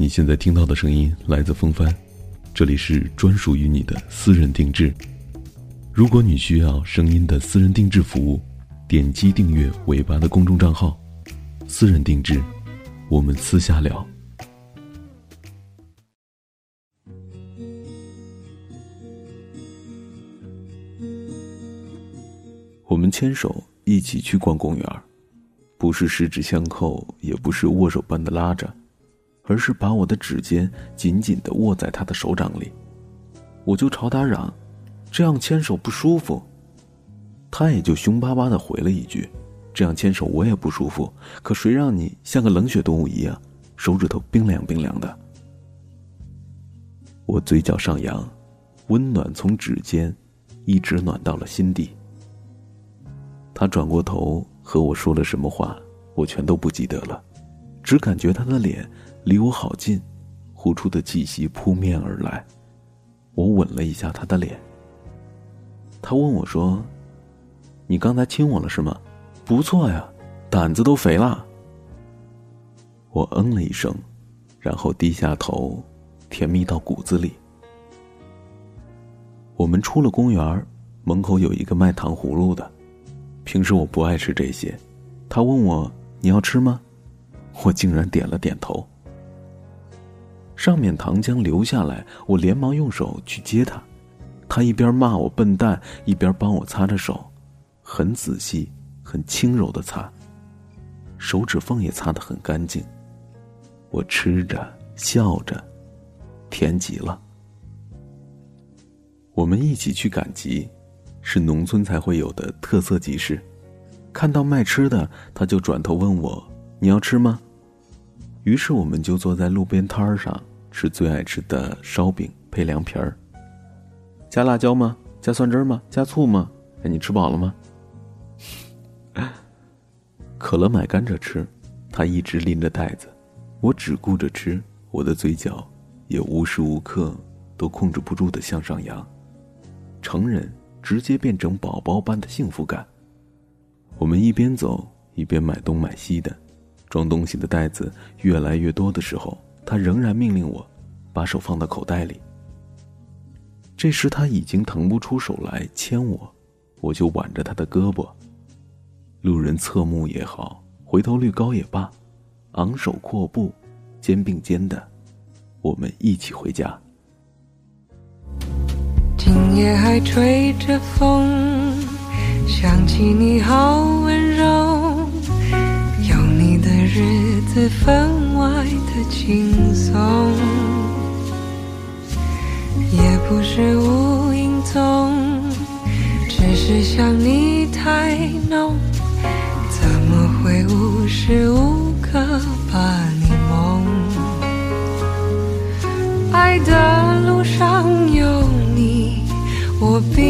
你现在听到的声音来自风帆，这里是专属于你的私人定制。如果你需要声音的私人定制服务，点击订阅尾巴的公众账号“私人定制”，我们私下聊。我们牵手一起去逛公园，不是十指相扣，也不是握手般的拉着。而是把我的指尖紧紧的握在他的手掌里，我就朝他嚷：“这样牵手不舒服。”他也就凶巴巴的回了一句：“这样牵手我也不舒服。”可谁让你像个冷血动物一样，手指头冰凉冰凉的？我嘴角上扬，温暖从指尖一直暖到了心底。他转过头和我说了什么话，我全都不记得了，只感觉他的脸。离我好近，呼出的气息扑面而来。我吻了一下他的脸。他问我说：“你刚才亲我了是吗？不错呀，胆子都肥了。”我嗯了一声，然后低下头，甜蜜到骨子里。我们出了公园，门口有一个卖糖葫芦的。平时我不爱吃这些，他问我：“你要吃吗？”我竟然点了点头。上面糖浆流下来，我连忙用手去接它。他一边骂我笨蛋，一边帮我擦着手，很仔细、很轻柔的擦，手指缝也擦得很干净。我吃着，笑着，甜极了。我们一起去赶集，是农村才会有的特色集市。看到卖吃的，他就转头问我：“你要吃吗？”于是我们就坐在路边摊上。吃最爱吃的烧饼配凉皮儿，加辣椒吗？加蒜汁吗？加醋吗？哎，你吃饱了吗？可乐买甘蔗吃，他一直拎着袋子，我只顾着吃，我的嘴角也无时无刻都控制不住的向上扬，成人直接变成宝宝般的幸福感。我们一边走一边买东买西的，装东西的袋子越来越多的时候。他仍然命令我，把手放到口袋里。这时他已经腾不出手来牵我，我就挽着他的胳膊。路人侧目也好，回头率高也罢，昂首阔步，肩并肩的，我们一起回家。今夜还吹着风，想起你好温柔，分外的。轻松，也不是无影踪，只是想你太浓，怎么会无时无刻把你梦？爱的路上有你，我并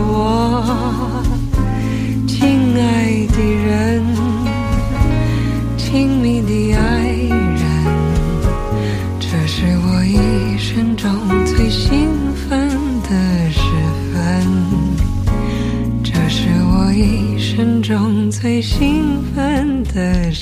这